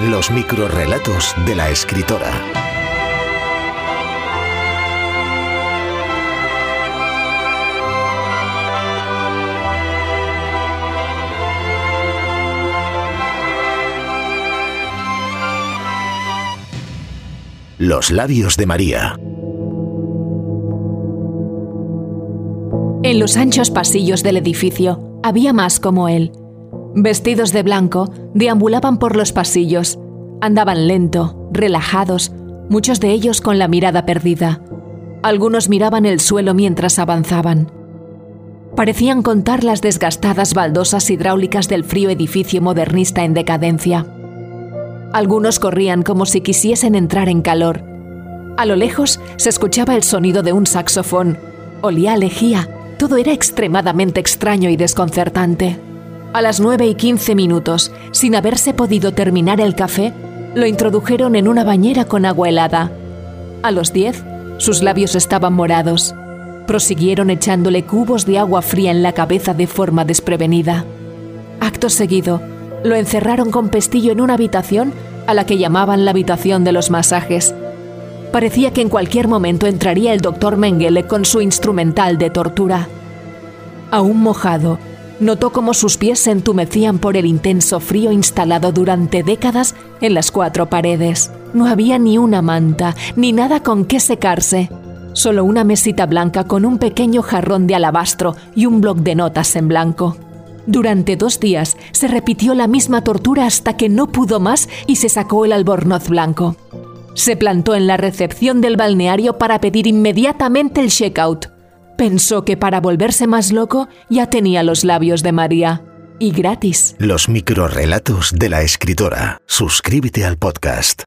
Los microrrelatos de la escritora. Los labios de María. En los anchos pasillos del edificio había más como él. Vestidos de blanco, deambulaban por los pasillos. Andaban lento, relajados, muchos de ellos con la mirada perdida. Algunos miraban el suelo mientras avanzaban. Parecían contar las desgastadas baldosas hidráulicas del frío edificio modernista en decadencia. Algunos corrían como si quisiesen entrar en calor. A lo lejos se escuchaba el sonido de un saxofón. Olía a lejía. Todo era extremadamente extraño y desconcertante. A las nueve y quince minutos, sin haberse podido terminar el café, lo introdujeron en una bañera con agua helada. A los diez, sus labios estaban morados. Prosiguieron echándole cubos de agua fría en la cabeza de forma desprevenida. Acto seguido, lo encerraron con pestillo en una habitación a la que llamaban la habitación de los masajes. Parecía que en cualquier momento entraría el doctor Mengele con su instrumental de tortura. Aún mojado, notó cómo sus pies se entumecían por el intenso frío instalado durante décadas en las cuatro paredes. No había ni una manta, ni nada con qué secarse. Solo una mesita blanca con un pequeño jarrón de alabastro y un bloc de notas en blanco. Durante dos días se repitió la misma tortura hasta que no pudo más y se sacó el albornoz blanco. Se plantó en la recepción del balneario para pedir inmediatamente el checkout. Pensó que para volverse más loco ya tenía los labios de María. Y gratis. Los microrrelatos de la escritora. Suscríbete al podcast.